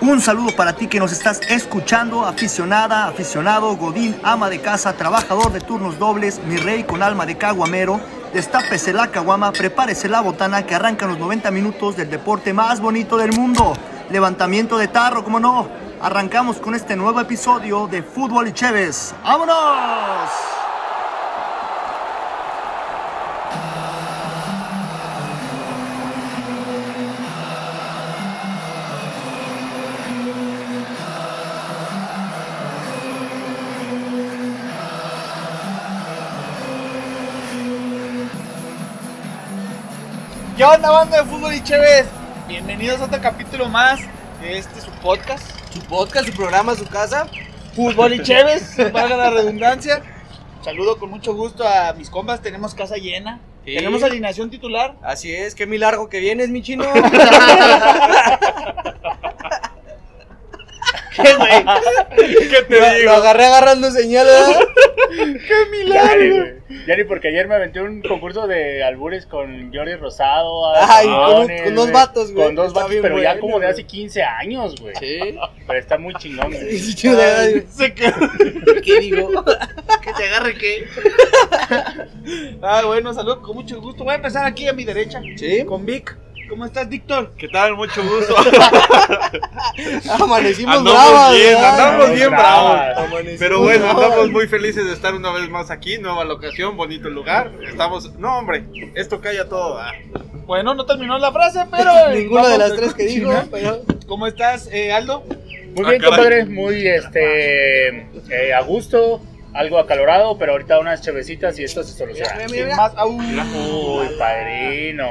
Un saludo para ti que nos estás escuchando, aficionada, aficionado, godín, ama de casa, trabajador de turnos dobles, mi rey con alma de caguamero. Destápese la caguama, prepárese la botana que arrancan los 90 minutos del deporte más bonito del mundo. Levantamiento de tarro, como no. Arrancamos con este nuevo episodio de Fútbol y Chévez. ¡Vámonos! ¿Qué onda, banda de fútbol y chéves? Bienvenidos a otro capítulo más de este su podcast, Su podcast, su programa, su casa. Fútbol y Chéves, valga la redundancia. Saludo con mucho gusto a mis compas, tenemos casa llena. Sí. Tenemos alineación titular. Así es, qué milagro que vienes, mi chino. ¿Qué, güey? ¿Qué te lo, digo? lo agarré agarrando señales. ¡Qué milagro! güey. Ya ni porque ayer me aventé un concurso de albures con Jordi Rosado. Ay, con un- Aarones, con dos vatos, güey. Con dos Está vatos, pero ya como de hace 15 años, güey. Sí. Pero está muy chingón, güey. Sí, verdad, Se. ¿Qué digo? Que te agarre qué. Ah, bueno, saludo con mucho gusto. Voy a empezar aquí a mi derecha. Sí. Con Vic. ¿Cómo estás, Víctor? ¿Qué tal? Mucho gusto. Amanecimos Andamos bravas, bien, andamos bien bravos. Amanecimos Pero bueno, bravas. andamos muy felices de estar una vez más aquí, nueva locación, bonito lugar. Estamos, no hombre, esto calla todo. ah. Bueno, no terminó la frase, pero. Ninguna de las tres que dijo, pero. ¿Cómo estás, eh, Aldo? Muy Ah, bien, caray. compadre. Muy este, eh, a gusto. Algo acalorado, pero ahorita unas chevecitas y esto se soluciona. Mira, Sin mira. más, au. Uy, padrino.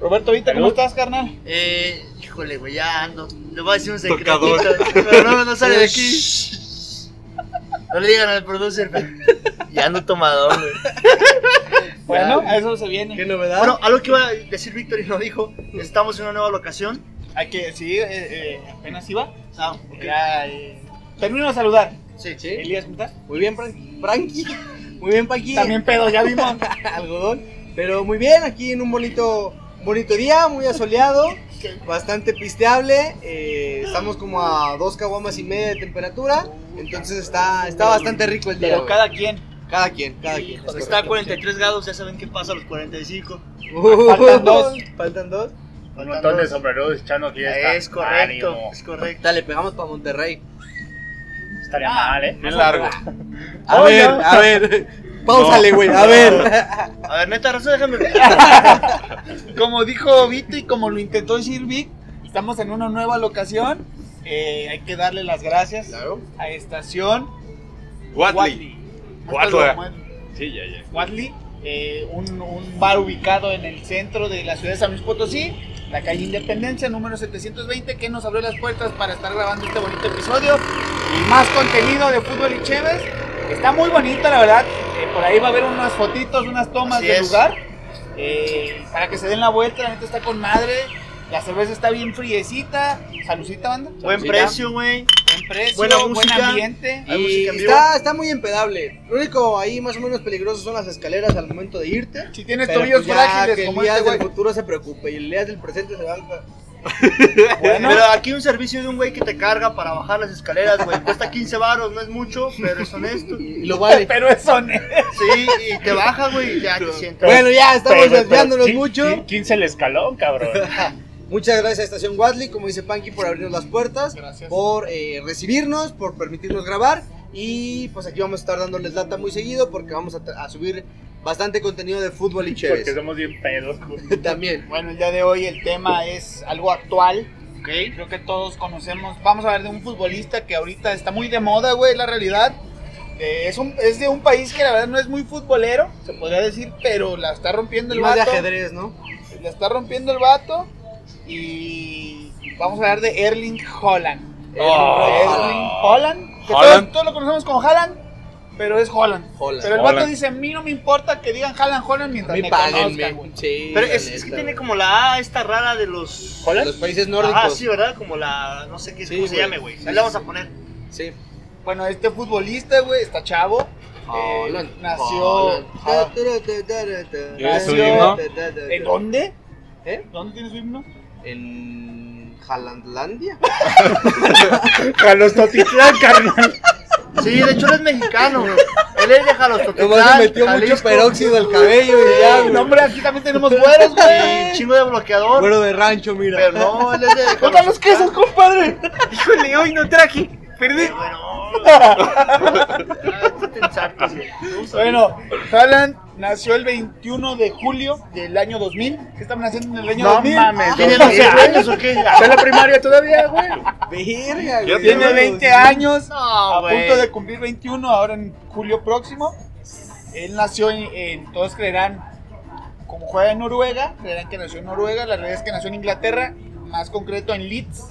Roberto Vita, ¿cómo estás, carnal? Eh, híjole, güey, ya ando. Le voy a decir un Tocador. secretito, pero no, no sale de aquí. No le digan al producer, pero ya ando tomador, güey. Bueno, a eso se viene. ¿Qué novedad? Bueno, algo que iba a decir Víctor y no dijo, estamos en una nueva locación. Hay que, sí, eh, eh, apenas iba. Ah, ok. Ya, eh, termino de saludar. Sí, Sí. Elías, ¿cómo estás? Muy bien, Fran- Frankie. Muy bien, Frankie. También pedo, ya vimos. algodón. Pero muy bien, aquí en un bonito, bonito día, muy asoleado, bastante pisteable. eh, estamos como a dos caguamas y media de temperatura. Entonces está, está bastante rico el día. Pero güey. cada quien. cada quien, cada quien. Está a 43 grados, ya saben qué pasa a los 45. Faltan dos. Faltan dos. Un montón de sombreros echando fiesta. Es correcto, Ánimo. es correcto. Dale, pegamos para Monterrey. Estaría mal, ¿eh? Bien largo. A ver, a ver. Páusale, güey, a ver. A ver, neta, Raza, déjame. Como dijo Vito y como lo intentó decir Vic, estamos en una nueva locación. Eh, hay que darle las gracias Claro. a Estación Watley. Watley. Watley. Sí, ya, ya. Watley, eh, un, un bar ubicado en el centro de la ciudad de San Luis Potosí, la calle Independencia, número 720, que nos abrió las puertas para estar grabando este bonito episodio. Y más contenido de fútbol y chéves. Está muy bonito, la verdad. Eh, por ahí va a haber unas fotitos, unas tomas Así del es. lugar. eh, para que se den la vuelta, la neta está con madre. La cerveza está bien friecita. Salucita, banda. Buen Salucita. precio, güey. Buen precio, buena buen música. ambiente. Hay Y música en vivo. está, está muy empedable. Lo único ahí más o menos peligroso son las escaleras al momento de irte. Si tienes Pero tobillos pues ya frágiles que el como Elías este del güey. futuro se preocupe y el Elías del presente se va a... Bueno, Pero aquí un servicio de un güey que te carga para bajar las escaleras, güey. Cuesta 15 baros, no es mucho, pero es honesto. Y lo vale. pero eso no. Sí, y te baja, güey, y ya te sientas. Bueno, ya estamos desviándonos mucho. quin- 15 el escalón, cabrón. Muchas gracias a Estación Watley, como dice Panky, por abrirnos las puertas, Gracias. por eh, recibirnos, por permitirnos grabar. Y pues aquí vamos a estar dándoles lata muy seguido porque vamos a subir bastante contenido de fútbol y Porque chéves. somos bien pedos, güey. También. Bueno, el día de hoy el tema es algo actual. Ok. Creo que todos conocemos. Vamos a hablar de un futbolista que ahorita está muy de moda, güey, la realidad. Eh, es, un, es de un país que la verdad no es muy futbolero, se podría decir, pero la está rompiendo el Y más de vato. ajedrez, ¿no? La está rompiendo el vato. Y vamos a hablar de Erling Holland. Oh. Erling Holland. Que. Todos, todos lo conocemos como Haaland, pero es Holland. Holland. Pero el vato Holland. dice, a mí no me importa que digan Holland A mientras me páguenme. conozcan, güey. Sí, Pero es, es que tiene como la A esta rara de los. ¿Holland? Los países nórdicos. Ah, sí, ¿verdad? Como la. No sé qué Sí, cómo se llame, güey. Sí, Ahí la sí, vamos a poner. Sí. Bueno, este futbolista, güey, está chavo. Eh, Holland. nació. Holland. Ah, ¿Tiene su Nació- himno? ¿En dónde? ¿Eh? ¿Dónde tiene su himno? En Jalandlandia. Jalostotitlán, carnal. Sí, de hecho él es mexicano. Él es de Jalostotitlán, Nomás se metió mucho peróxido al cabello y ya, No, hombre, aquí también tenemos güeros, güey. chingo de bloqueador. Güero de rancho, mira. Pero no, él es de ¡Pongan los quesos, compadre! Híjole, hoy no traje. Perdí. Bueno, Haaland nació el 21 de julio del año 2000. ¿Qué estaban haciendo en el año No 2000? mames. ¿Tiene no, 12 güey. años o qué? ¿Está en la primaria todavía, güey? Verga, Ya güey. Tiene 20 años, No, a güey. punto de cumplir 21, ahora en julio próximo. Él nació en, en- todos creerán, como juega en Noruega, creerán que nació en Noruega, la realidad es que nació en Inglaterra, más concreto en Leeds,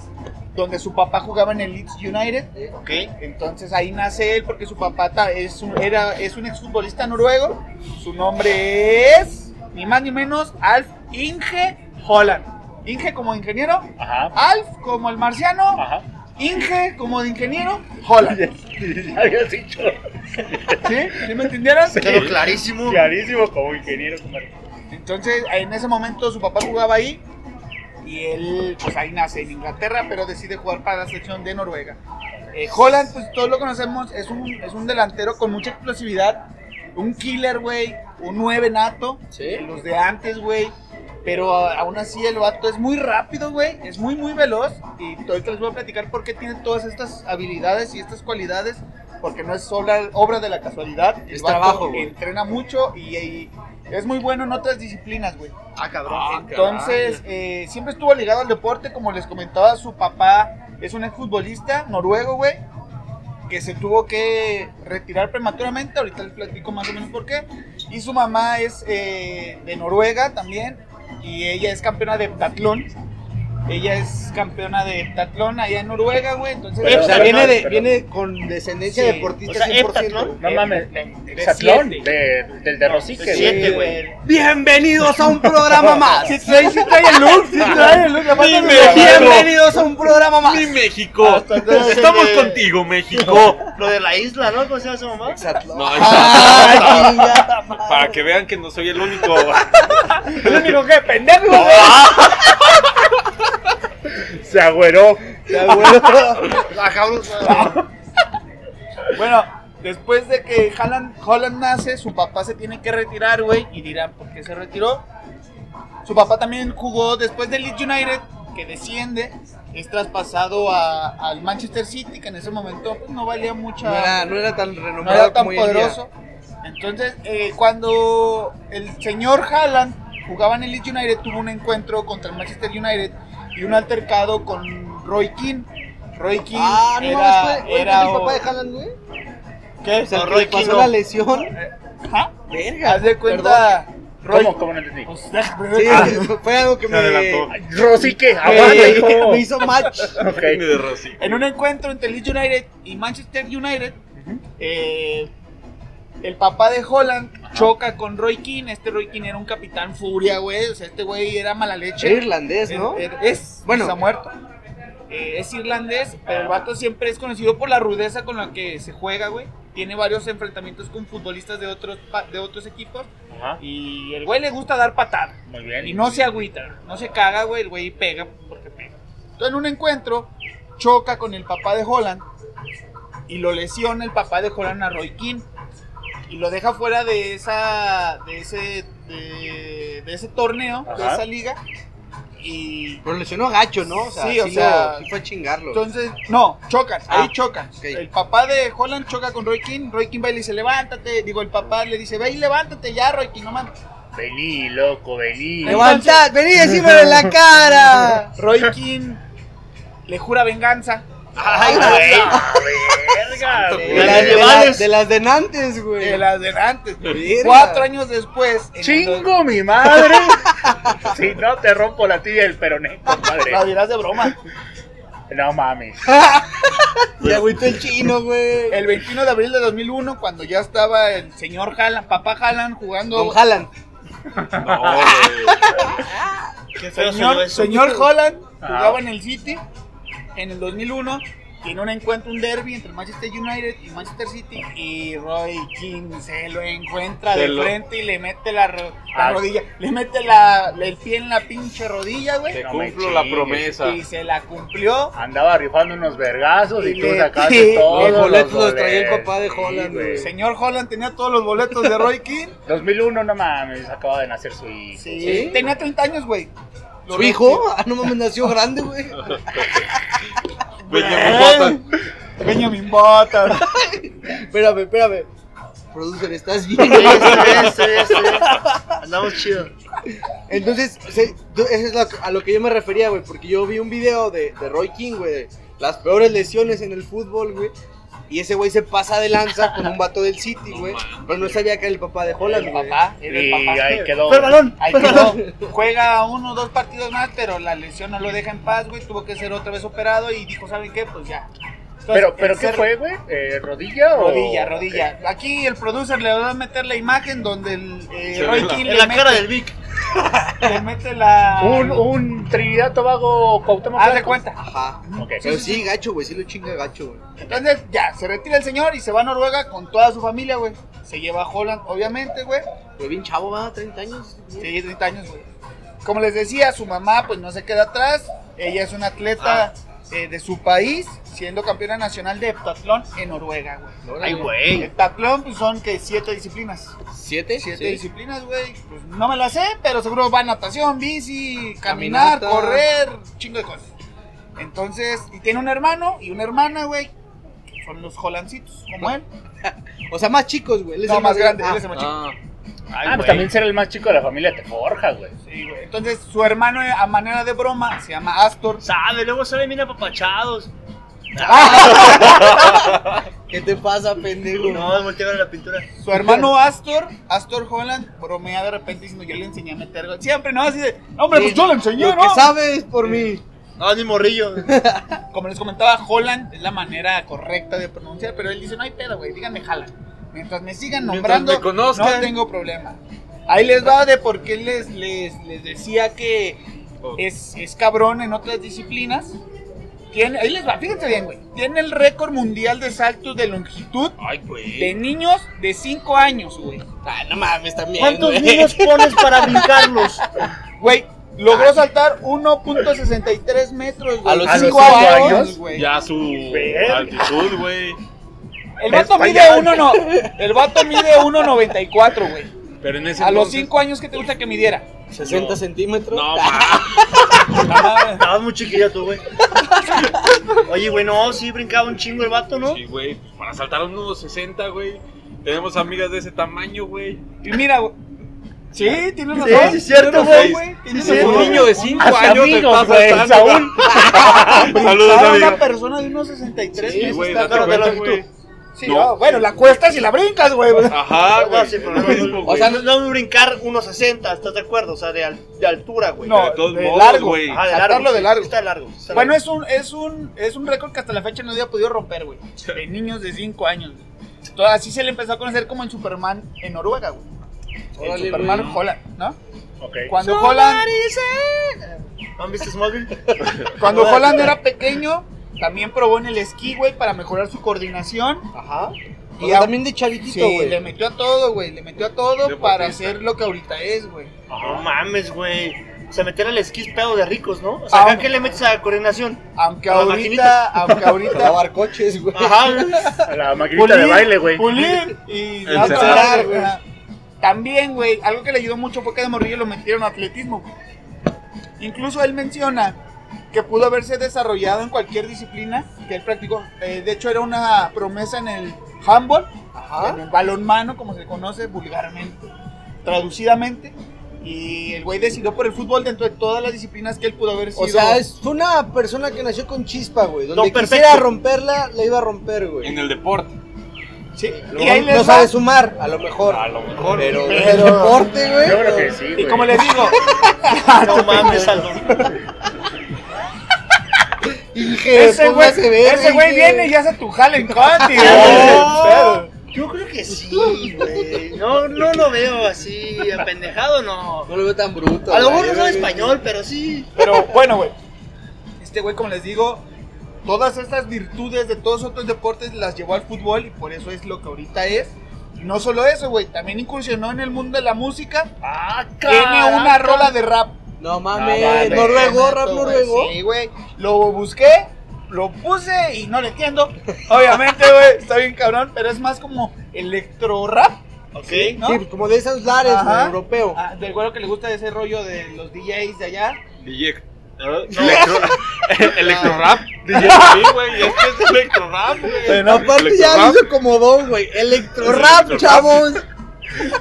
donde su papá jugaba en el Leeds United. Ok. Entonces ahí nace él porque su papá es un, era, es un exfutbolista noruego. Su nombre es, ni más ni menos, Alf Inge Holland. Inge como ingeniero, Ajá. Alf como el marciano, Ajá. Inge como de ingeniero, Holland. Ya habías dicho. ¿Sí? ¿Sí me entendieron? Quedó clarísimo. Clarísimo como ingeniero. Entonces en ese momento su papá jugaba ahí y él pues ahí nace en Inglaterra, pero decide jugar para la selección de Noruega. Eh, Holland, pues todos lo conocemos, es un, es un delantero con mucha explosividad, un killer, güey, un 9 nato, Sí. los de antes, güey. Pero a- aún así el vato es muy rápido, güey, es muy, muy veloz. Y ahorita les voy a platicar por qué tiene todas estas habilidades y estas cualidades. Porque no es obra, obra de la casualidad. El Es vato trabajo, güey. Entrena mucho y, y es muy bueno en otras disciplinas, güey. Ah, cabrón. Entonces, eh, siempre estuvo ligado al deporte, como les comentaba, su papá es un exfutbolista noruego, güey, que se tuvo que retirar prematuramente, ahorita les platico más o menos por qué, y su mamá es eh, de Noruega también, y ella es campeona de heptatlón, ella es campeona de heptatlón allá en Noruega, güey, entonces... Pero, o sea, pero viene, no, de, pero- viene con descendencia Sí. deportista O sea, 100%. heptatlón. No Eh, mames. de- de del de Rosique, de güey. Bienvenidos a un programa más. Sí trae, sí trae el look, sí trae el look. Bienvenidos a un programa más. Mi México. Estamos contigo, México. Lo de la isla, ¿no? ¿Cómo se llama su mamá? No, Ah. Para que vean que no soy el único. El único que pendejo, güey. Se agüeró. Güero. Ah, cabrón. Bueno, después de que Holland, Holland nace, su papá se tiene que retirar, güey. Y dirán, ¿por qué se retiró? Su papá también jugó después del Leeds United, que desciende. Es traspasado a- al Manchester City, que en ese momento pues, no valía mucha. No era, no era tan no renombrado era tan como poderoso. Entonces, eh, cuando el señor Haaland jugaba en el Leeds United, tuvo un encuentro contra el Manchester United y un altercado con Roy Keane. Roy Keane Ah, no era, mames, fue era el papá de Haaland, güey. ¿Qué? O sea, No, que Roy pasó no. la lesión. Ajá. Verga. Haz de cuenta, Roy. ¿Cómo? ¿Cómo no entendí? Pues, Sí, fue algo que Se me, adelantó. Rosique, me- aguanta, hijo. me hizo match. Ok. de Rosy. En un encuentro entre Leeds United y Manchester United, eh, el papá de Holland choca con Roy Keane. Este Roy Keane era un capitán furia, güey. O sea, este güey era mala leche. Era irlandés, ¿no? Es, es- Bueno. está muerto. Eh, es irlandés, pero el vato siempre es conocido por la rudeza con la que se juega, güey. Tiene varios enfrentamientos con futbolistas de otros, de otros equipos. Ajá. Y el güey le gusta dar patadas. Muy bien. Y no se agüita, no se caga, güey. El güey pega porque pega. Entonces, en un encuentro, choca con el papá de Holland. Y lo lesiona el papá de Holland a Roy Keane. Y lo deja fuera de esa. de ese. de, de ese torneo, de esa liga. Y Pero lesionó gacho, ¿no? O sea, Sí, o sí sea, lo- sí fue a chingarlo. entonces, no, chocan, Ah, ahí chocan. ok. El papá de Holland choca con Roy Keane. Roy Keane va y le dice, levántate. Digo, el papá le dice, ve y levántate ya, Roy Keane, no mames. Vení, loco, vení. Levantad, vení, decímelo en la cara. Roy Keane le jura venganza. Ay, Güey, güey. verga, De güey. las, de, las- de las de Nantes, güey. De las de antes. Verga. Cuatro años después. el Chingo mi madre. si no te rompo la tibia del peroné, compadre. La dirás de broma. No mames. Se agüitó el chino, güey. El 21 de abril de 2001, cuando ya estaba el señor Haaland, papá Haaland jugando. Don. No, güey. Señor, señor Holland jugaba en el City en el 2001 tiene un encuentro, un derby entre Manchester United y Manchester City y Roy King se lo encuentra Se de lo- frente y le mete la, ro- la Ah. rodilla, le mete la, el pie en la pinche rodilla, güey. Te No cumplo la promesa. Y se la cumplió. Andaba rifando unos vergazos y, Y tú le- sacaste sí, todos los boletos los traía el papá de Sí, Holland, güey. güey. Señor Holland tenía todos los boletos de Roy King. 2001, no mames, acaba de nacer su hijo. Sí. ¿Sí? Tenía 30 años, güey. Lo ¿Su hijo? Ah, no mames, nació grande, güey. Benjamin Button. Benjamin Button. Espérame, espérame. Producer, ¿estás bien? Andamos chido. Entonces, se- tú- eso es lo- a lo que yo me refería, güey, porque yo vi un video de, de Roy King, güey, de las peores lesiones en el fútbol, güey. Y ese güey se pasa de lanza con un vato del City, güey. Pero no sabía que era el papá de Holland, El güey. papá, era el Y papá. ahí quedó. ¡Fue el balón! Ahí quedó. Juega uno o dos partidos más, pero la lesión no lo deja en paz, güey. Tuvo que ser otra vez operado y dijo, ¿saben qué? Pues ya. Pero, pero ¿qué ser- fue, güey? Eh, ¿Rodilla o...? Rodilla, rodilla. Aquí el producer le va a meter la imagen donde el eh, Roy la- En la mete, cara del Vic. le mete la... Un, un Trinidad Tobago Cuauhtémoc Haz de cuenta. Ajá. Ok. Pero sí, gacho, güey, sí lo chinga gacho, güey. Entonces, ya, se retira el señor y se va a Noruega con toda su familia, güey. Se lleva a Holland, obviamente, güey. Fue bien chavo, va, 30 años. Sí, 30 años, güey. Como les decía, su mamá, pues no se queda atrás. Ella es una atleta eh, de su país, siendo campeona nacional de heptatlón en Noruega, güey. Ay, güey. Heptatlón, pues son que siete disciplinas. ¿Siete? Siete Sí. disciplinas, güey. Pues no me las sé, pero seguro va natación, bici, caminar, Caminata. correr, chingo de cosas. Entonces, y tiene un hermano y una hermana, güey. Son los holancitos, como él. O sea, más chicos, güey. él es No, el más grande, Ah, él es el más chico. ah. Ah, pues también ser el más chico de la familia te forja, güey. Sí, güey. Entonces, su hermano, a manera de broma, se llama Astor. Sabe, luego salen bien apapachados. ¿Qué te pasa, pendejo? No, la pintura. Su hermano Astor, Astor Holland, bromea de repente diciendo, yo le enseñé a meter gol. Siempre, ¿no? Así de, hombre, pues yo le enseñé, Lo ¿no? que sabes por mí. No, ni morrillo. Como les comentaba, Holland es la manera correcta de pronunciar, pero él dice, no hay pedo, güey, díganme Holland. Mientras me sigan nombrando, me conozcan. no tengo problema. Ahí les va de por qué les, les, les decía que es, es cabrón en otras disciplinas. Tiene, ahí les va, fíjense bien, güey. Tiene el récord mundial de saltos de longitud Ay, güey. de niños de 5 años, güey. Ah, no mames, también. ¿Cuántos güey. niños pones para brincarlos? Güey, logró saltar 1.63 metros, güey. A los ¿A los cinco cinco años. años? güey. Ya su Verga. altitud, güey. El vato Es mide payaso. uno no, el vato mide 1.94, güey. Pero en ese A los entonces- 5 años que te gusta que midiera. 60 centímetros. No, ma. Estabas muy chiquilla tú, güey. Oye, güey, no, sí brincaba un chingo el vato, ¿no? Sí, güey. Para saltar unos 60, güey. Tenemos amigas de ese tamaño, güey. Y mira, güey. Sí, tienes razón. sí, es cierto, tienes güey. Tienes Sí, razón. Un niño de 5 Hasta años te amigos, está güey, saltando. Saludos, una persona de unos 63 Sí, meses güey, está- date pero de cuenta, güey. Sí, No. no, bueno, la cuestas y la brincas, güey. Ajá, güey. sí, no, no, o sea, no, no brincar unos 60, ¿estás de acuerdo? O sea, de, al- de altura, güey. No, de todos de modos, largo. güey. Ajá, de saltarlo largo. de sí, largo. Está largo. está Bueno, largo. es un, es un, es un récord que hasta la fecha no había podido romper, güey. De niños de 5 años. Entonces, así se le empezó a conocer como en Superman en Noruega, güey. El Órale, Superman güey. Holland, ¿no? Ok. Cuando Holland, ¿No han visto Smallville? cuando Holland era pequeño, también probó en el esquí, güey, para mejorar su coordinación. Ajá. Y a- también de chavitito, Sí, güey. le metió a todo, güey. Le metió a todo Deportista. para ser lo que ahorita es, güey. No mames, güey. O sea, meter al esquí es pedo de ricos, ¿no? O sea, ¿acá qué le metes a coordinación? Aunque A ahorita, maquinitas. aunque ahorita. Lavar coches, güey. Ajá. A la maquinita de baile, güey. Pulir y encerar, güey. güey. También, güey, algo que le ayudó mucho fue que de morrillo lo metieron a atletismo. güey. Incluso él menciona que pudo haberse desarrollado en cualquier disciplina que él practicó. Eh, de hecho, era una promesa en el handball, en Ajá. el balonmano, como se conoce vulgarmente, traducidamente. Y el güey decidió por el fútbol dentro de todas las disciplinas que él pudo haber sido. O sea, es fue una persona que nació con chispa, güey. Donde Don quisiera romperla, la iba a romper, güey. En el deporte. Sí, No, y ahí les no va. sabe sumar, a lo mejor. A lo mejor. Pero, Pero- el deporte, güey. Yo creo que sí, Y güey. como les digo, No mames, Aldo. Inge, ese güey, póngase verga, ese güey viene y hace tu jale en Conti. No. Yo creo que sí, güey. No, no lo veo así, apendejado, no. No lo veo tan bruto. A lo mejor güey. no sabe español, pero sí. Pero bueno, güey. Este güey, como les digo, todas estas virtudes de todos otros deportes las llevó al fútbol y por eso es lo que ahorita es. Y no solo eso, güey, también incursionó en el mundo de la música. ¡Ah, Tiene una rola de rap. No mames, No mames. noruego, rap noruego. Sí, güey. Lo busqué, lo puse y no le entiendo. Obviamente, güey, está bien cabrón, pero es más como electro rap. Ok, ¿no? Sí, pues como de esos lares, güey, Ajá. europeo. Ah, del güero que le gusta ese rollo de los DJs de allá. DJ. Electro, electro rap. DJ, sí, güey. Es que es electro rap, güey. Aparte ya hizo como don, güey. Electro rap, chavos.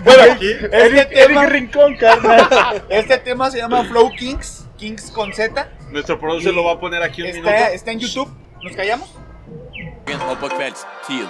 Bueno, Aquí. este tema, Rincón, carnal. este tema se llama Flow Kings, Kings con Z. Nuestro producer lo va a poner aquí un minuto. Está, está en YouTube. ¿Nos callamos? Og på kveldstid.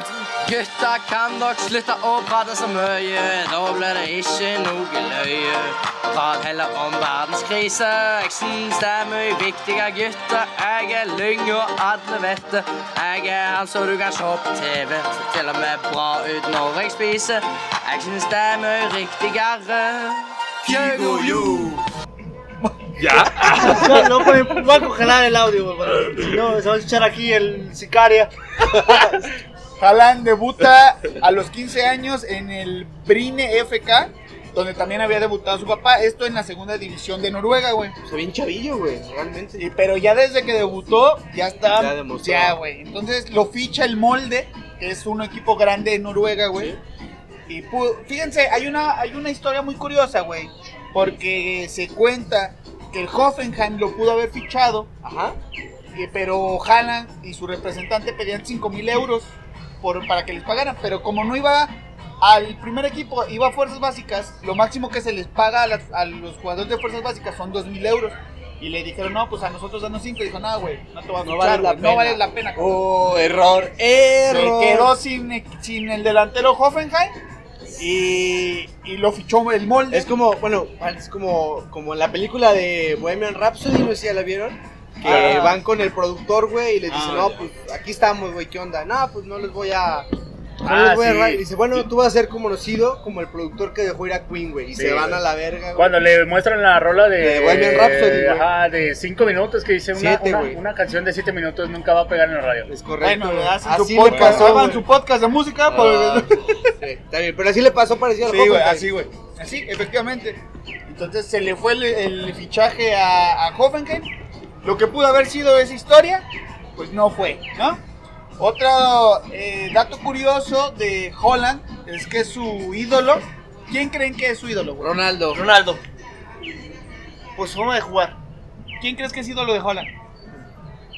Gutta kan dere slutte å prate så mye, da blir det ikke noe løye. Prat heller om verdenskrise, jeg syns det er mye viktigere, gutter. Jeg er lyng og alle vet det. Jeg er han som du kan se på TV, ser til og med bra ut når jeg spiser. Jeg syns det er mye riktigere. Kygo ¿Ya? No, no, pues, voy a congelar el audio, güey. no, se va a escuchar aquí el sicaria. Haaland debuta a los 15 años en el Brine FK, donde también había debutado su papá. Esto en la segunda división de Noruega, güey. Se ve bien chavillo, güey, realmente. Sí, pero ya desde que debutó, ya está. Ya demostró. Ya, güey. Entonces lo ficha el Molde, que es un equipo grande de Noruega, güey. Y pu- fíjense, hay una, hay una historia muy curiosa, güey. Porque se cuenta que el Hoffenheim lo pudo haber fichado, Ajá. eh, pero Haaland y su representante pedían 5 mil euros por, para que les pagaran. Pero como no iba al primer equipo, iba a fuerzas básicas, lo máximo que se les paga a, las- a los jugadores de fuerzas básicas son 2 mil euros. Y le dijeron, no, pues a nosotros danos 5. Y dijo, no, güey, no te va a No fichar, vale la pena. no vale la pena. cabrón". Oh, error, Se error. quedó sin, sin el delantero Hoffenheim y, y lo fichó el molde. Es como, bueno, es como, como en la película de Bohemian Rhapsody, no sé si ya la vieron. Que Ah. van con el productor, güey, y le dicen, Ah, no, pues aquí estamos, güey, ¿qué onda? No, pues no les voy a. Ah, sí. ra-". Y dice, bueno, tú vas a ser conocido como el productor que dejó ir a Queen, güey. Y Sí, se van güey. a la verga, güey. Cuando le muestran la rola de. De Bohemian Rhapsody, güey. Ajá, de 5 minutos que dice una, Siete, una, güey. una canción de 7 minutos nunca va a pegar en la radio. Es correcto. bueno, güey. hacen Así su le podcast, pasó, hagan güey. su podcast de música. pues, Ah, sí, está bien, pero así le pasó parecido al Sí, güey, Hoffenheim. así, güey. Así, efectivamente. Entonces se le fue el, el fichaje a, a Hoffenheim. Lo que pudo haber sido esa historia, pues no fue, ¿no? Otro eh, dato curioso de Holland es que su ídolo. ¿Quién creen que es su ídolo, güey? Ronaldo. Ronaldo. Su forma de jugar. ¿Quién crees que es ídolo de Holland?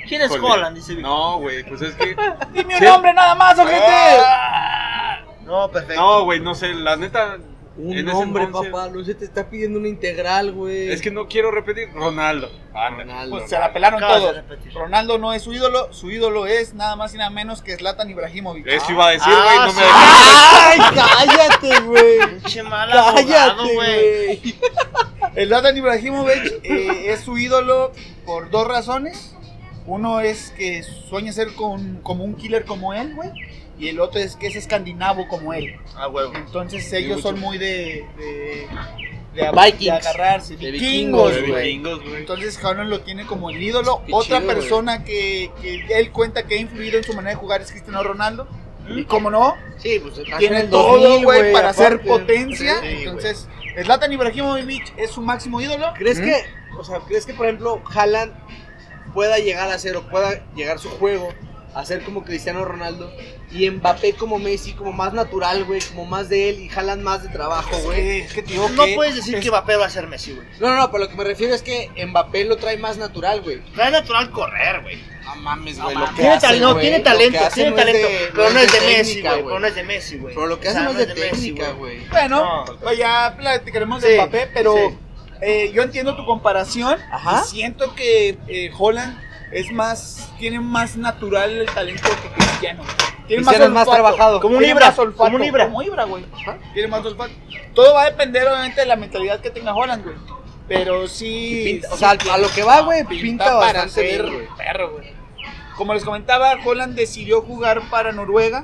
¿Quién es Híjole. Holland? Dice. No, güey, pues es que. Dime un Sí. nombre nada más, ojete. Ah. No, perfecto. No, güey, no sé, la neta. Un hombre, entonces- papá, no se te está pidiendo una integral, güey. Es que no quiero repetir. Ronaldo. Anda. Ronaldo. Pues se la pelaron Acabas todos. Ronaldo no es su ídolo, su ídolo es nada más y nada menos que Zlatan Ibrahimovic. Eso iba a decir, Ah, güey, no me sí. ¡Ay, cállate, güey! Pinche mal abogado, ¡Cállate, güey. Zlatan Ibrahimovic eh, es su ídolo por dos razones. Uno es que sueña ser con- como un killer como él, güey. Y el otro es que es escandinavo como él. Ah, huevo. Entonces ellos son muy de... de de, Vikings. de agarrarse, De vikingos, güey. Entonces Haaland lo tiene como el ídolo. Qué Otra chido, persona que, que él cuenta que ha influido en su manera de jugar es Cristiano Ronaldo. Y como no, Sí, pues tiene todo, 2000, güey, para ser potencia. Sí, Entonces, Zlatan Ibrahimovic es su máximo ídolo. ¿Crees que, o sea, crees que por ejemplo Haaland pueda llegar a ser o pueda llegar su juego a ser como Cristiano Ronaldo y Mbappé como Messi, como más natural, güey, como más de él y Haaland más de trabajo, güey? Es que No que puedes decir es- que Mbappé va a ser Messi, güey. No, no, no, pero lo que me refiero es que Mbappé lo trae más natural, güey. Trae natural correr, güey. No mames, No güey. Tiene, no, tiene talento, tiene talento. de- pero no es de Messi, güey. Pero no es de Messi, güey. Pero lo que O hace sea, no es de Messi, técnica, güey. Bueno, No. pues ya platicaremos Sí, de Mbappé, pero sí. eh, yo entiendo tu comparación. Ajá. Y siento que eh, Holland es más, tiene más natural el talento que Cristiano. Tiene Cristiano es más trabajado. Como un Ibra, más como un Ibra. Como Ibra, güey. Tiene más olfato. Todo va a depender, obviamente, de la mentalidad que tenga Holland, güey. Pero sí. Pinta- o sea, a lo que va, güey, pinta pinta para bastante ser bien, güey. perro, güey. Como les comentaba, Holland decidió jugar para Noruega.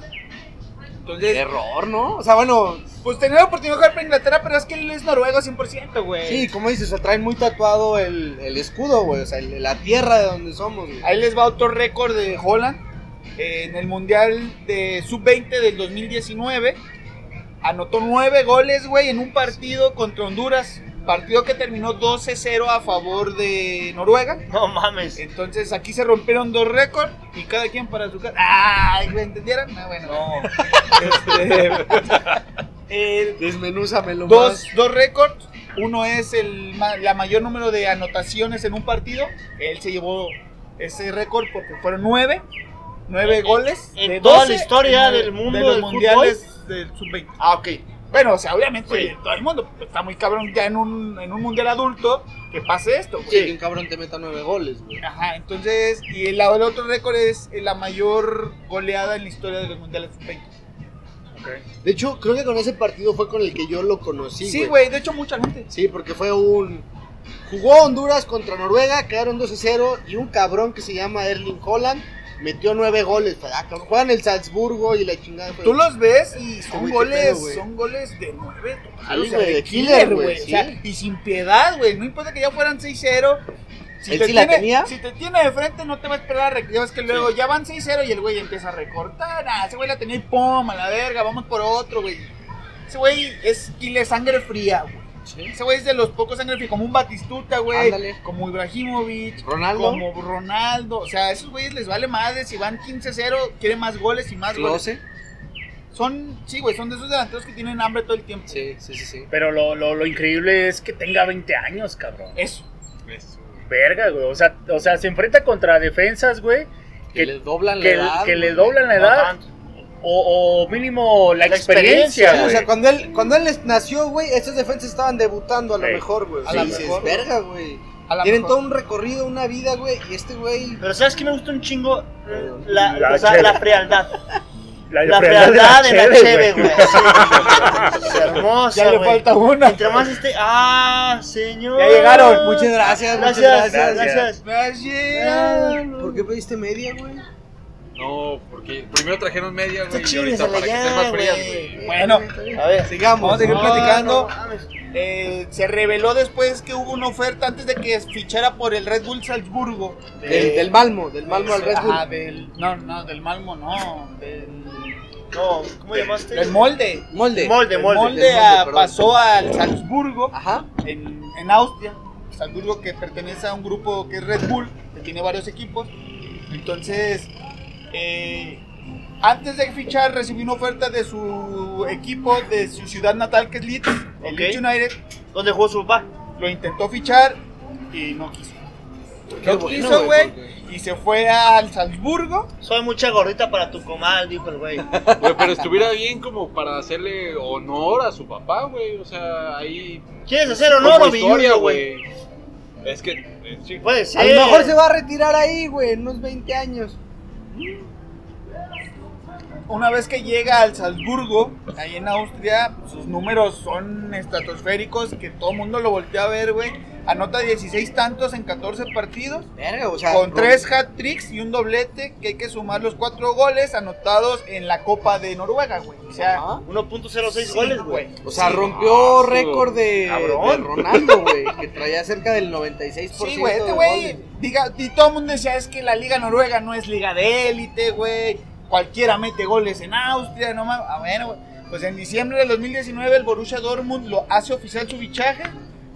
Entonces, Error, ¿no? O sea, bueno, Pues tenía la oportunidad de jugar para Inglaterra, pero es que él es noruego 100%, güey. Sí, como dices, o sea, traen muy tatuado el, el escudo, güey. O sea, el- la tierra de donde somos, güey. Ahí les va otro récord de Holland. Eh, en el Mundial de Sub-20 del 2019. Anotó nueve goles, güey, en un partido contra Honduras. Partido que terminó 12-0 a favor de Noruega. No mames. Entonces aquí se rompieron dos récords y cada quien para su casa. ¡Ay! ¿Me entendieron? Ah, bueno. Este, eh, Desmenúzamelo dos, más. dos récords. Uno es el la mayor número de anotaciones en un partido. Él se llevó ese récord porque fueron nueve. Nueve En- goles. en de toda la 12 historia en- del mundo de los del mundiales del sub-20. Ah, ok. Bueno, o sea, obviamente Sí. en todo el mundo. pues, Está muy cabrón ya en un, en un mundial adulto que pase esto. güey. Sí, que un cabrón te meta nueve goles, güey. Ajá, entonces, y el, el otro récord es la mayor goleada en la historia de los mundiales sub-20. De hecho, creo que con ese partido fue con el que yo lo conocí, Sí, güey, de hecho mucha gente. Sí, porque fue un... Jugó Honduras contra Noruega, quedaron 2-0 y un cabrón que se llama Erling Holland metió nueve goles. Ah, Juegan el Salzburgo y la chingada. fue- Tú los ves y son goles, pedo, güey. son goles de 9 total, Sí, o sea, güey, de de killer, güey. O sea, y sin piedad, güey. No importa que ya fueran 6-0. Si ¿Él te, sí la tiene, tenía? si te tiene de frente, no te va a esperar a rec- Ya ves que luego ya van 6-0 y el güey empieza a recortar. Ah, ese güey la tenía y pum, a la verga, vamos por otro, güey. Ese güey es killer sangre fría, güey. Ese güey es de los pocos sangre fría, como un Batistuta, güey. Ándale. Como Ibrahimovic. Ronaldo. Como Ronaldo. O sea, a esos güeyes les vale madre. Si van 15-0, quieren más goles y más goles. Klose. Son, sí, güey, son de esos delanteros que tienen hambre todo el tiempo. Sí, sí, sí, sí. Pero lo, lo, lo increíble es que tenga 20 años, cabrón. Eso. Verga, güey. O sea, o sea, se enfrenta contra defensas, güey. Que, Que, le doblan que, la edad. que le doblan la No edad. O, o mínimo la, La experiencia, experiencia, Sí, o sea, cuando él, cuando él nació, güey, esas defensas estaban debutando a lo Sí. mejor, güey. A lo dices, mejor, verga, güey. La Tienen mejor. todo un recorrido, una vida, güey, y este güey... Pero ¿sabes qué me gusta un chingo? La, La o sea, la frialdad. La, La frialdad frialdad de la cheve, güey. hermosa, Ya le falta una. Entre más este. ¡Ah, señor! Ya llegaron. Muchas gracias, muchas Gracias, gracias. gracias. Gracias. ¿Por qué pediste media, güey? No, porque primero trajeron media, güey, y ahorita para que estén más frías, güey. Bueno, A ver. Sigamos. Vamos a seguir No, platicando. no eh, se reveló después que hubo una oferta antes de que fichara por el Red Bull Salzburgo. Del, del Malmo, del Malmo al Red Bull. Ajá, del, no, no, del Malmo no. Del, No, ¿cómo llamaste? del molde. Molde. Molde, El molde. molde, del molde, a- pasó al Salzburgo Ajá. en, en Austria. Salzburgo que pertenece a un grupo que es Red Bull, que tiene varios equipos. Entonces, eh, antes de fichar, recibió una oferta de su equipo, de su ciudad natal, que es Leeds, el. Leeds United. ¿Dónde jugó su papá? Lo intentó fichar y no quiso. Qué No bueno, quiso, güey. Y se fue al Salzburgo. Soy mucha gordita para tu comal, dijo el güey. Pero estuviera bien como para hacerle honor a su papá, güey. O sea, ahí. ¿Quieres hacer honor como o historia, güey? güey. Es que. eh, sí. Puede ser. A lo mejor se va a retirar ahí, güey, en unos 20 años. Una vez que llega al Salzburgo, ahí en Austria, sus números son estratosféricos, que todo el mundo lo voltea a ver, güey. Anota 16 tantos en 14 partidos, Verga, o sea. con rom- 3 hat-tricks y un doblete, que hay que sumar los 4 goles anotados en la Copa de Noruega, güey. O sea, Ajá. 1.06 sí, goles, güey. O sea, Sí. rompió Ah, récord de, Ronaldo, güey, que traía cerca del 96% Sí, güey, este güey, diga, y todo el mundo decía, es que la liga noruega no es liga de élite, güey, cualquiera mete goles en Austria, no mames, ah, bueno, güey. Pues en diciembre del 2019 el Borussia Dortmund lo hace oficial su fichaje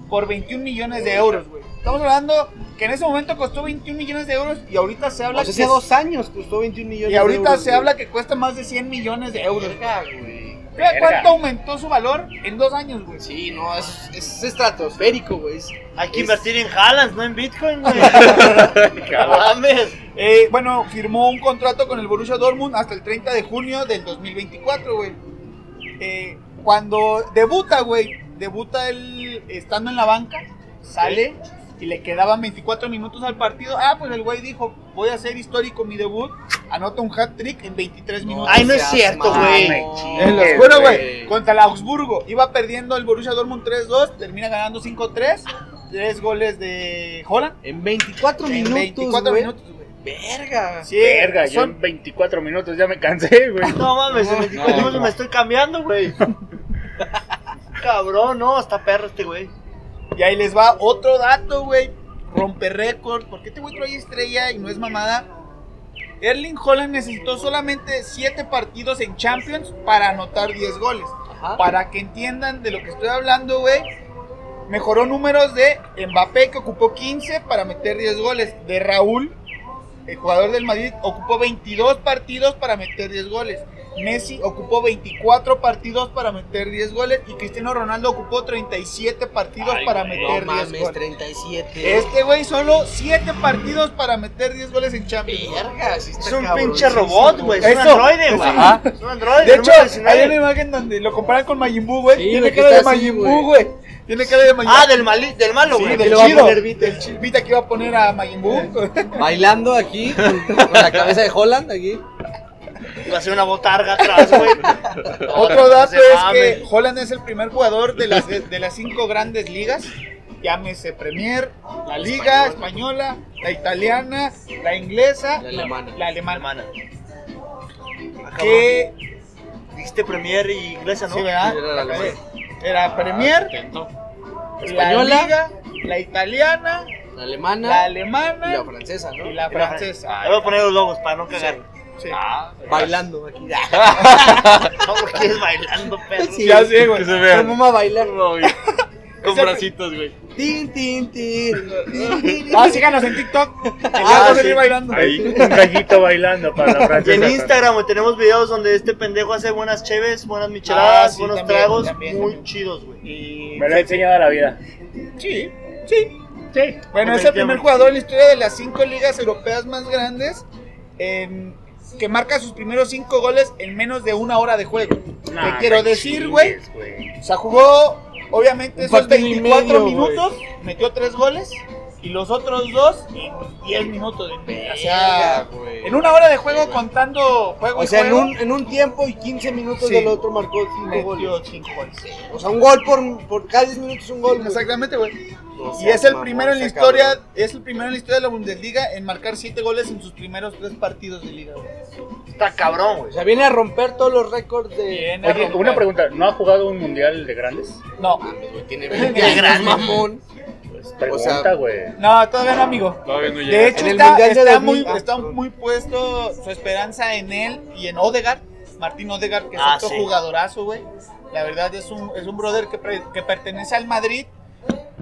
por 21 millones de euros, güey. Estamos hablando que en ese momento costó 21 millones de euros y ahorita se habla O sea, que hace dos años costó 21 millones y ahorita de euros, se güey. habla que cuesta más de 100 millones de euros. Verga, güey. Verga. cuánto aumentó su valor en dos años, güey. Sí, no, es, es estratosférico, güey. es- Hay que es- invertir en Hallands, no en Bitcoin, güey. Eh, bueno, firmó un contrato con el Borussia Dortmund hasta el 30 de junio del 2024, güey. Eh, cuando debuta, güey, debuta él estando en la banca, sale y le quedaban 24 minutos al partido. Ah, pues el güey dijo, voy a hacer histórico mi debut. Anota un hat trick en 23 minutos. Ay, no es cierto, güey. En güey. Contra el Augsburgo. Iba perdiendo el Borussia Dortmund 3-2. Termina ganando 5-3. Tres goles de Holland. En 24 En minutos, 24 güey. minutos, güey. Verga. Sí, Verga, yo son- en 24 minutos ya me cansé, güey. No mames, en 24 No, minutos no. me estoy cambiando, güey. Cabrón, no, está perro este güey. Y ahí les va otro dato, güey. Rompe récord. ¿Por qué este güey trae estrella y no es mamada? Erling Holland necesitó solamente 7 partidos en Champions para anotar 10 goles. Ajá. Para que entiendan de lo que estoy hablando, güey. Mejoró números de Mbappé, que ocupó 15 para meter 10 goles. De Raúl, el jugador del Madrid, ocupó 22 partidos para meter 10 goles. Messi ocupó 24 partidos para meter 10 goles. Y Cristiano Ronaldo ocupó 37 partidos para No meter 10 mames, goles. 37. Este güey solo 7 partidos para meter 10 goles en Champions. Verga, está Es un cabroncísimo, pinche robot, güey. Es un Eso, androide, güey. Es un androide. De hecho, 19. hay una imagen donde lo comparan con Majin Buu, güey. Sí, Tiene güey, que cara de Majin güey. Buu, güey. Tiene cara de Majin Ah, del, mali- del malo, Sí, güey. del va a chido. Del Vita que iba a poner a Majin Buu. Bailando aquí con, la cabeza de Holland aquí. Iba a ser una botarga atrás, güey. Otro dato es que Holland es el primer jugador de las, de las cinco grandes ligas. Llámese Premier, la Liga Española, la Italiana, la Inglesa, La alemana. La alemana. Que, Dijiste Premier y inglesa, ¿no? sí, ¿verdad? Era. Era Premier, Atento. la Española. Liga, la Italiana, La alemana la y alemana la francesa, ¿no? y la francesa. Le voy a poner los logos para no cagar. Sí. Bailando aquí. No, porque es bailando, perro. Sí. Ya sé, güey. Que se vean. ¿Cómo va a bailar? Con bracitos, güey. Tin, tin, tin. Ah, síganos en TikTok. Ah, sí. seguir bailando. Ahí. Un gallito bailando para la Y en Instagram güey, tenemos videos donde este pendejo hace buenas cheves, buenas Ah, micheladas, sí, buenos también, tragos, también, muy también. chidos, güey. Y- Me lo ha enseñado la vida. Sí, sí. Sí. Bueno, es el primer jugador en la historia de las cinco ligas europeas más grandes en- que marca sus primeros cinco goles en menos de una hora de juego. Nah, Te quiero decir, güey. o sea, jugó obviamente esos partido y 24 medio, minutos, metió tres goles y los otros dos en 10 minutos. O sea, Verga, güey. en una hora de juego contando juego O y sea, en juego, un, en un tiempo y 15 minutos Sí. del otro marcó 5 metió goles. cinco goles. O sea, un gol por, por cada 10 minutos, un gol. güey. Exactamente, güey. Y es el primero en la historia, cabrón. es el primero en la historia de la Bundesliga en marcar 7 goles en sus primeros tres partidos de liga. güey. Está cabrón, güey. O sea, viene a romper todos los récords de. Oye, una pregunta. ¿No ha jugado un mundial de grandes? No, Tiene Qué 20 años, grande. mamón. Pues O sea, pregunta, güey. no, todavía no, amigo. Todavía no De hecho, está, está 2000, muy, está muy puesto su esperanza en él y en Odegaard. Martín Odegaard, que es Ah, otro sí. jugadorazo, güey. La verdad es un, es un brother que, pre- que pertenece al Madrid,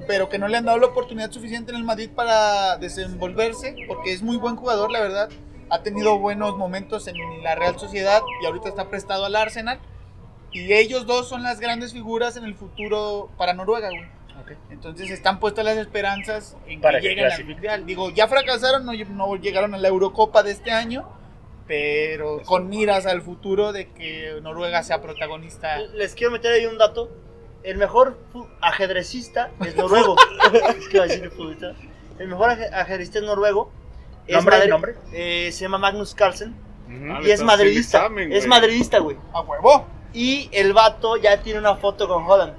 pero que no le han dado la oportunidad suficiente en el Madrid para desenvolverse, porque es muy buen jugador, la verdad. Ha tenido buenos momentos en la Real Sociedad y ahorita está prestado al Arsenal. Y ellos dos son las grandes figuras en el futuro para Noruega, güey. Entonces están puestas las esperanzas en Para que que lleguen al. Mundial. Digo, ya fracasaron, no, no llegaron a la Eurocopa de este año, pero con miras al futuro de que Noruega sea protagonista. Les quiero meter ahí un dato. El mejor ajedrecista es noruego. El mejor aje- ajedrecista es noruego. Es ¿Nombre? madri- ¿Nombre? Eh, se llama Magnus Carlsen. Ujú. Ah, y le es madridista. examen, es madridista, güey. ¡A huevo! Y el vato ya tiene una foto con Holland.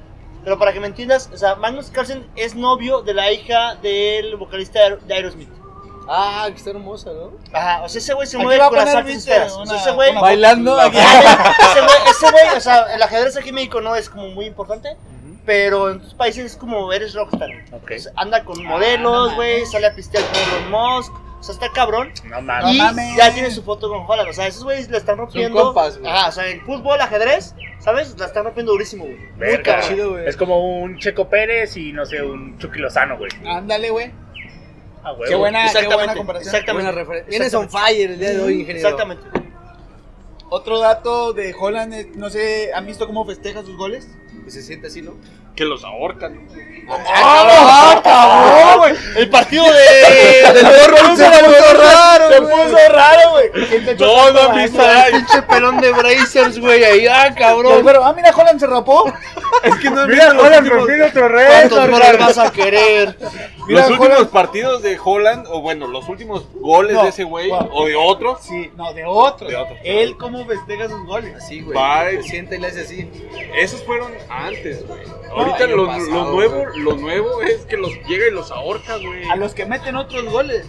Pero para que me entiendas, o sea, Magnus Carlsen es novio de la hija del vocalista de Aer- de Aerosmith. Ah, que está hermosa, ¿no? Ajá, o sea, ese güey se mueve con las. O sea, ese güey... Bailando aquí. ese güey, ese güey, o sea, el ajedrez aquí en México no es como muy importante, pero en otros países es como eres rockstar. Ok. O sea, anda Ah, con modelos, güey, sale a pistear con Elon Musk, o sea, está cabrón. No mames. y mames. ya tiene su foto con Holland, o sea, esos güeyes le están rompiendo. compas, güey. Ajá, o sea, en fútbol, ajedrez, ¿sabes? La están rompiendo durísimo, güey. Muy Verga. cabrón. Chido, güey. Es como un Checo Pérez y no sé, un Chucky Lozano, güey. Ándale, güey. Ah, huevo. Qué buena, qué buena comparación. exactamente. Buena referencia. Vienes on fire el día de hoy, ingeniero. Exactamente. Otro dato de Holland, es- no sé, ¿han visto cómo festeja sus goles? Que se siente así, ¿no? Que los ahorcan. ¡Ah, cabrón, güey! El partido de. Del se puso raro, Se güey. puso raro, güey. ¿Quién te echó No, no ay, Pinche pelón de Brazers, güey, ahí, ah, cabrón. pero, ah, mira, Holland se rapó. Es que no Mira, Holland rompiendo otro ¿Cuántos récord. goles vas a querer? Mira, los últimos Holland- partidos de Holland, o bueno, los últimos goles No, de ese güey, o de otros, Sí, no, de otro. De otro. Él cómo festeja sus goles. Así, güey. Siente y le hace así. esos fueron antes, güey. Ahorita lo, pasado, lo nuevo, güey. lo nuevo es que los llega y los ahorca, güey. A los que meten otros goles.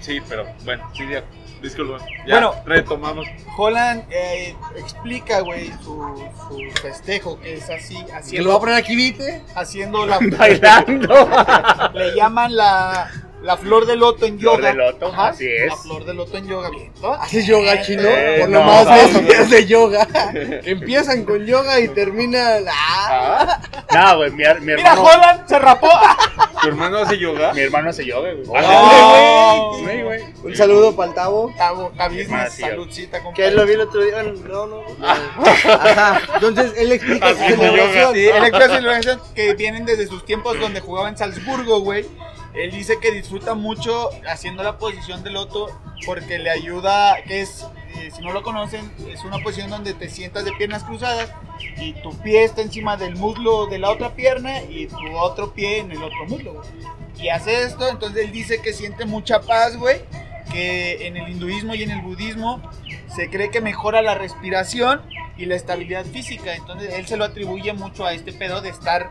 Sí, pero bueno, sí, de- Disculpa. Ya, Bueno. retomamos. Holland eh, explica, güey, su, su festejo, que es así, ¿Que lo haciendo, voy a poner aquí, viste? haciendo la... Bailando. Le llaman la, la flor de loto en Flor yoga. de loto, Ajá, así es. La flor de loto en yoga, bien. Haces yoga chino, Eh, por no, lo más no, ves no. videos de yoga. Empiezan con yoga y terminan. ¡Ah! No, güey, mi, mi Mira, hermano. Holland se rapó. ¿Tu hermano hace yoga? Mi hermano hace yoga, güey. Oh. Güey. Un saludo para el Tavo. Más, sí, saludcita, Que él lo vi el otro día. No, no. Ajá. Entonces él explica su celebración. Sí, él explica celebración que vienen desde sus tiempos donde jugaba en Salzburgo, güey. Él dice que disfruta mucho haciendo la posición de loto porque le ayuda, que es, eh, si no lo conocen, es una posición donde te sientas de piernas cruzadas y tu pie está encima del muslo de la otra pierna y tu otro pie en el otro muslo, güey. Y hace esto, entonces él dice que siente mucha paz, güey, que en el hinduismo y en el budismo se cree que mejora la respiración y la estabilidad física. Entonces él se lo atribuye mucho a este pedo de estar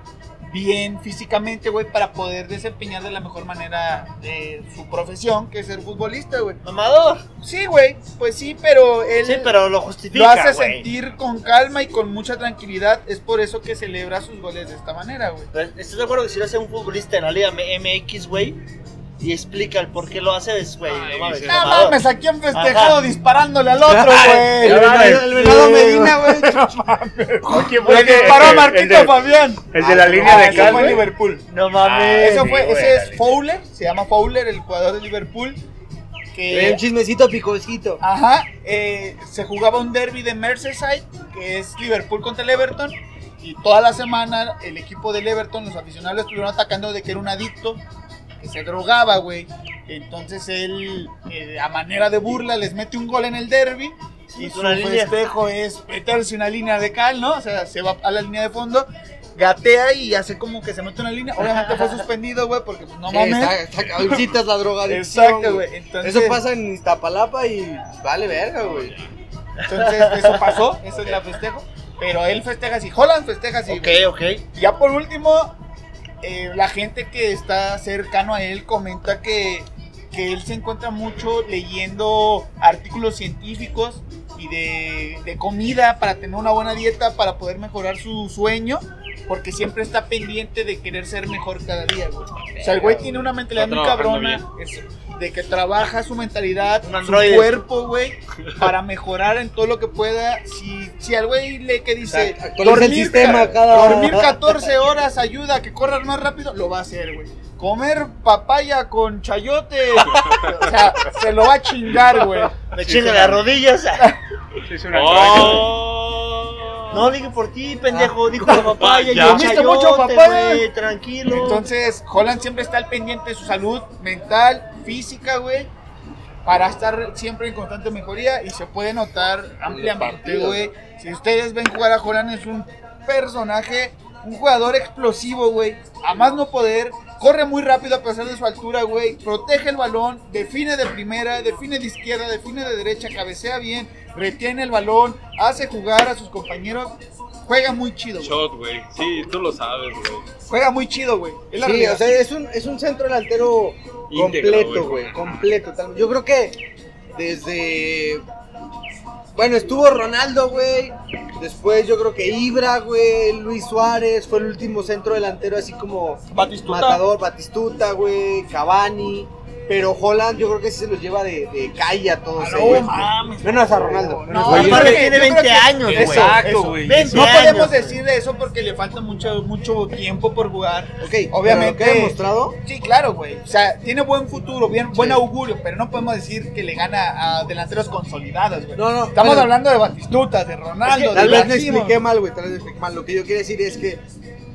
bien físicamente, güey, para poder desempeñar de la mejor manera eh, su profesión, que es ser futbolista, güey. Mamador. Sí, güey, pues sí, pero él Sí, pero lo justifica. lo hace sentir con calma y con mucha tranquilidad. Es por eso que celebra sus goles de esta manera, güey. ¿Estás de acuerdo que si lo hace un futbolista en la Liga MX, güey? Y explica el por qué lo hace, es, güey. No mames. No mames, aquí han festejado Ajá. disparándole al otro, güey. El venado, el venado Medina, güey. ¿Quién Le el que- disparó a Marquito el de- Fabián. El de la línea Ah, de ese cal, fue en güey. Liverpool. No mames. Eso fue, ese es línea. Fowler, se llama Fowler, el jugador de Liverpool. Trae un Que, chismecito picosito. ajá, eh, se jugaba un derby de Merseyside, que es Liverpool contra el Everton. Y toda la semana el equipo del Everton, los aficionados lo estuvieron atacando de que era un adicto, que se drogaba, güey. Entonces él, eh, a manera de burla, les mete un gol en el derby. Y su festejo es meterse una línea de cal, ¿no? O sea, se va a la línea de fondo, gatea y hace como que se mete una línea. Obviamente fue suspendido, güey, porque pues no Sí, mames. está, está cabroncitas la droga Exacto, güey. Entonces, Eso pasa en Iztapalapa y vale verga, güey. entonces eso pasó, eso es la festejo. Pero él festeja así, Holland festeja así. Ok, güey. ok. Y Ya por último, eh, la gente que está cercano a él comenta que, que él se encuentra mucho leyendo artículos científicos y de, de comida para tener una buena dieta, para poder mejorar su sueño, porque siempre está pendiente de querer ser mejor cada día, güey. O sea, el güey tiene una mentalidad muy cabrona de que trabaja su mentalidad, su cuerpo, güey, para mejorar en todo lo que pueda. Si, si al güey le que dice, actualiza el sistema ca- cada- dormir 14 horas ayuda a que corras más rápido, lo va a hacer, güey. Comer papaya con chayote, o sea, se lo va a chingar, güey. Me chinga las rodillas. Sí, es una Oh. No, dije por ti, pendejo. Dijo la papaya. Ya. y el ¿Comiste mucho chayote, papaya? güey, Tranquilo. Entonces, Holland siempre está al pendiente de su salud mental, física, güey. Para estar siempre en constante mejoría y se puede notar ampliamente, güey. Si ustedes ven jugar a Holland, es un personaje, un jugador explosivo, güey. A más no poder, corre muy rápido a pesar de su altura, güey. Protege el balón, define de primera, define de izquierda, define de derecha, cabecea bien, retiene el balón, hace jugar a sus compañeros. Juega muy chido, güey. Shot, güey. Sí, tú lo sabes, güey. Juega muy chido, güey. Es la Sí, realidad. o sea, es un, es un centro delantero completo, güey. güey. Completo. tal- Yo creo que desde. Bueno, estuvo Ronaldo, güey. Después yo creo que Ibra, güey. Luis Suárez fue el último centro delantero, así como Batistuta. Matador, Batistuta, güey. Cavani. Pero Holland, yo creo que sí se los lleva de, de calle a todos No ellos. mames. Menos a Ronaldo. No, no, tiene yo creo 20 que- años, güey. Exacto, güey. 20 No años, podemos decir de eso porque le falta mucho, mucho tiempo por jugar. Ok, Obviamente. pero ¿qué ha demostrado? Sí, claro, güey. O sea, tiene buen futuro, bien, buen augurio, pero no podemos decir que le gana a delanteros consolidados, güey. No, no, Estamos bueno. hablando de Batistuta, de Ronaldo, de Tal vez me expliqué mal, güey. Tal vez me expliqué mal. Lo que yo quiero decir es que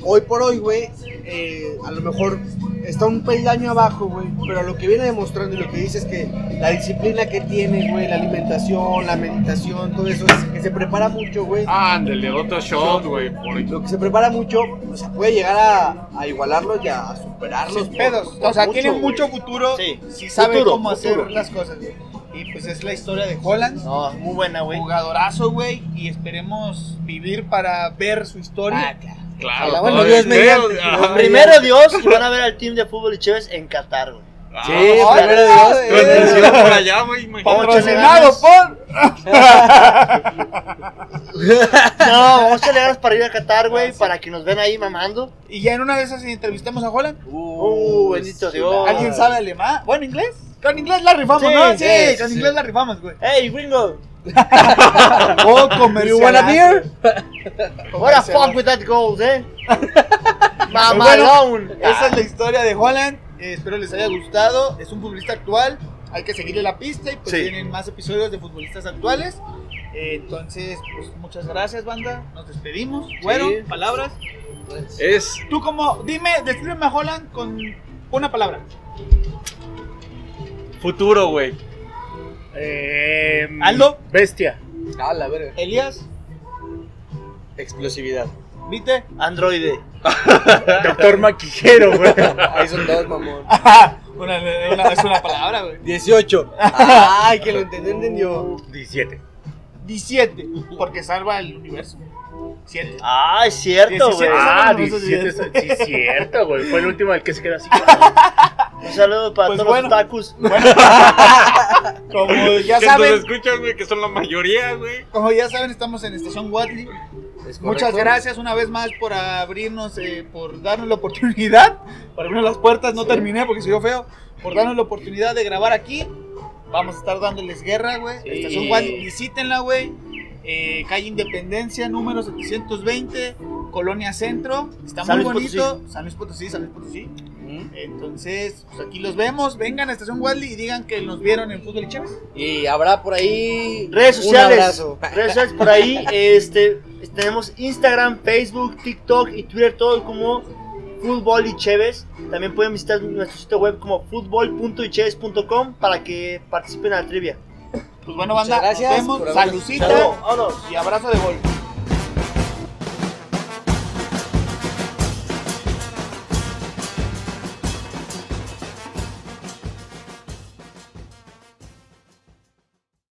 hoy por hoy, güey, eh, a lo mejor está un peldaño abajo, güey. Pero lo que viene demostrando y lo que dice es que la disciplina que tiene, güey, la alimentación, la meditación, todo eso, es que se prepara mucho, güey. Ándale, otro shot, güey. Por... Lo que se prepara mucho, o sea, puede llegar a, a igualarlos y a superarlos. Sin pedos. por o sea, mucho, tiene mucho futuro. Sí. Si sabe Futuro, cómo futuro. hacer las cosas, güey. Y pues es la historia de Holland. No, muy buena, güey. Jugadorazo, güey. Y esperemos vivir para ver su historia. Ah, claro. Claro, Ojalá, bueno, todo Dios mediante, ajá. Primero Dios y van a ver al team de fútbol y Chévez en Qatar, güey. Sí, Ah, primero Dios. Transmisión eh. por allá, güey. Patrocinado por. No, vamos a ganas para ir a Qatar, güey, para que nos ven ahí mamando. Y ya en una de esas entrevistamos a Holland. Uh, bendito Dios. ¿Alguien sabe alemán? Bueno, inglés. Con inglés la rifamos, Sí, ¿no? Sí, sí, con sí. inglés la rifamos, güey. Hey, gringo. Oh, comercial. You want a beer? What the fuck with that gold, eh? Bueno, Mamalón. Esa es la historia de Holland. Eh, espero les haya gustado. Es un futbolista actual. Hay que seguirle la pista y pues Sí. tienen más episodios de futbolistas actuales. Eh, entonces, pues muchas gracias, banda. Nos despedimos. Bueno, palabras. Es Tú como, dime, descríbeme a Holland con una palabra. futuro, güey. Eh, Aldo. Bestia. A la verga. Elías, Explosividad. ¿viste? Androide. Doctor Maquijero, güey. Ahí son dos, mamón. Una- una- es una palabra, güey. 18. Ay, que lo entendió, entendió. 17. 17, porque salva el universo. 7. Ah, es cierto, güey. 17. Ah, Somos nosotros 17. Sí, es cierto, güey. Fue el último al que se quedó así. Un saludo para Pues todos bueno. los tacos. Como ya que nos saben, escuchan, güey, que son la mayoría, güey. como ya saben, estamos en Estación Watley. Es Muchas gracias una vez más por abrirnos, eh, por darnos la oportunidad, por abrirnos las puertas, no terminé porque se vio feo, por darnos la oportunidad de grabar aquí. Vamos a estar dándoles guerra, güey. Estación Watley, visítenla, güey. Eh, calle Independencia, número 720, Colonia Centro. Está San muy Luis bonito. San Luis Potosí, San Luis Potosí. Entonces, pues aquí los vemos. Vengan a Estación Watley y digan que nos vieron en Fútbol y Chévez. Y habrá por ahí. Redes Un sociales. abrazo. Redes sociales por ahí. Este, tenemos Instagram, Facebook, TikTok y Twitter, todo como Fútbol y Chévez. También pueden visitar nuestro sitio web como fútbol.icheves.com para que participen en la trivia. Pues bueno, banda, Muchas gracias nos vemos. vámonos. y abrazo de gol.